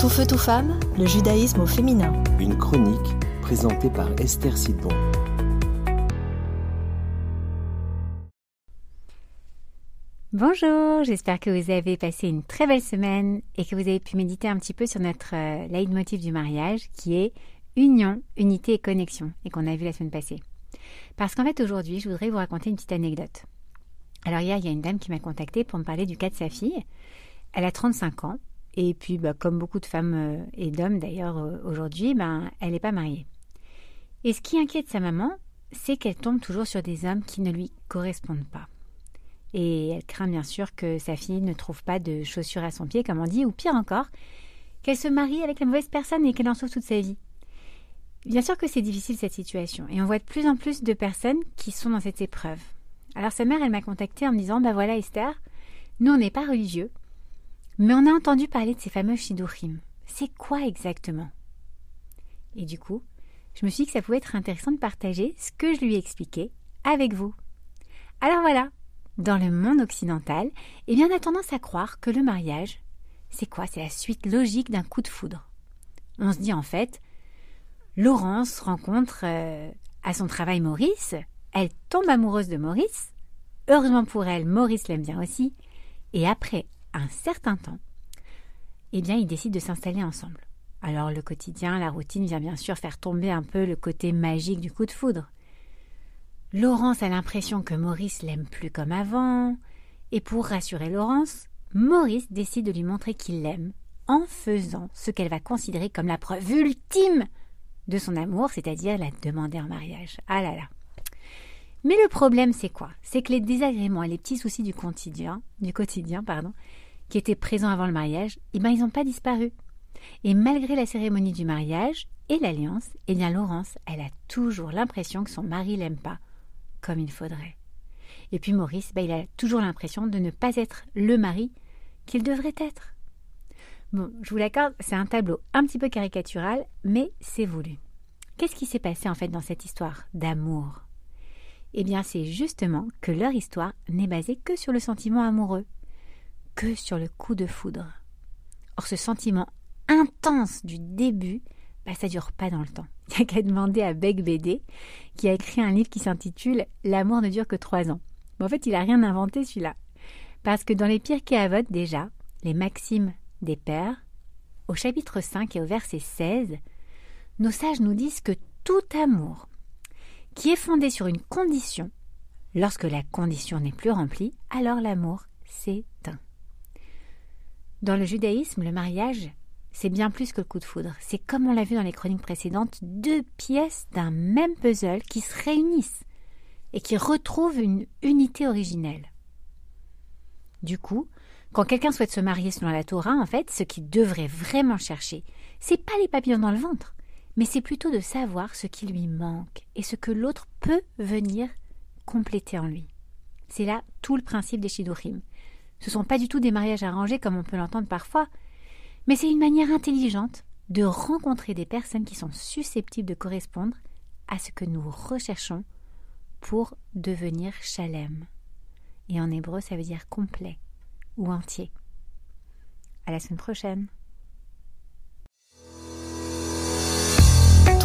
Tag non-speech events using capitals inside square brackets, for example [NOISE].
Tout feu, tout femme, le judaïsme au féminin. Une chronique présentée par Esther Sidbon. Bonjour, j'espère que vous avez passé une très belle semaine et que vous avez pu méditer un petit peu sur notre euh, leitmotiv du mariage qui est union, unité et connexion et qu'on a vu la semaine passée. Parce qu'en fait aujourd'hui, je voudrais vous raconter une petite anecdote. Alors hier, il y a une dame qui m'a contactée pour me parler du cas de sa fille. Elle a 35 ans et puis, bah, comme beaucoup de femmes euh, et d'hommes d'ailleurs euh, aujourd'hui, ben, elle n'est pas mariée. Et ce qui inquiète sa maman, c'est qu'elle tombe toujours sur des hommes qui ne lui correspondent pas. Et elle craint bien sûr que sa fille ne trouve pas de chaussures à son pied, comme on dit, ou pire encore, qu'elle se marie avec la mauvaise personne et qu'elle en sauve toute sa vie. Bien sûr que c'est difficile cette situation, et on voit de plus en plus de personnes qui sont dans cette épreuve. Alors sa mère, elle m'a contactée en me disant, bah voilà Esther, nous on n'est pas religieux, mais on a entendu parler de ces fameux shidurim. C'est quoi exactement? Et du coup, je me suis dit que ça pouvait être intéressant de partager ce que je lui ai expliqué avec vous. Alors voilà, dans le monde occidental, eh bien on a tendance à croire que le mariage, c'est quoi? C'est la suite logique d'un coup de foudre. On se dit en fait, Laurence rencontre euh, à son travail Maurice, elle tombe amoureuse de Maurice, heureusement pour elle, Maurice l'aime bien aussi, et après un certain temps, eh bien, ils décident de s'installer ensemble. Alors le quotidien, la routine vient bien sûr faire tomber un peu le côté magique du coup de foudre. Laurence a l'impression que Maurice l'aime plus comme avant, et pour rassurer Laurence, Maurice décide de lui montrer qu'il l'aime en faisant ce qu'elle va considérer comme la preuve ultime de son amour, c'est-à-dire la demander en mariage. Ah là là. Mais le problème, c'est quoi? C'est que les désagréments et les petits soucis du quotidien, du quotidien, pardon, qui étaient présents avant le mariage, eh ben, ils n'ont pas disparu. Et malgré la cérémonie du mariage et l'alliance, eh bien Laurence, elle a toujours l'impression que son mari l'aime pas comme il faudrait. Et puis Maurice, ben, il a toujours l'impression de ne pas être le mari qu'il devrait être. Bon, je vous l'accorde, c'est un tableau un petit peu caricatural, mais c'est voulu. Qu'est-ce qui s'est passé en fait dans cette histoire d'amour? Eh bien, c'est justement que leur histoire n'est basée que sur le sentiment amoureux que sur le coup de foudre. Or, ce sentiment intense du début, bah, ça dure pas dans le temps. [LAUGHS] Il n'y a qu'à demander à Beck qui a écrit un livre qui s'intitule L'amour ne dure que trois ans. En fait, il n'a rien inventé celui-là. Parce que dans les Pirkei Avot, déjà, les maximes des pères, au chapitre 5 et au verset 16, nos sages nous disent que tout amour qui est fondé sur une condition, lorsque la condition n'est plus remplie, alors l'amour s'éteint. Dans le judaïsme, le mariage, c'est bien plus que le coup de foudre. C'est comme on l'a vu dans les chroniques précédentes, deux pièces d'un même puzzle qui se réunissent et qui retrouvent une unité originelle. Du coup, quand quelqu'un souhaite se marier selon la Torah, en fait, ce qu'il devrait vraiment chercher, c'est pas les papillons dans le ventre, mais c'est plutôt de savoir ce qui lui manque et ce que l'autre peut venir compléter en lui. C'est là tout le principe des Shidurim. Ce ne sont pas du tout des mariages arrangés comme on peut l'entendre parfois, mais c'est une manière intelligente de rencontrer des personnes qui sont susceptibles de correspondre à ce que nous recherchons pour devenir chalem. Et en hébreu, ça veut dire complet ou entier. À la semaine prochaine.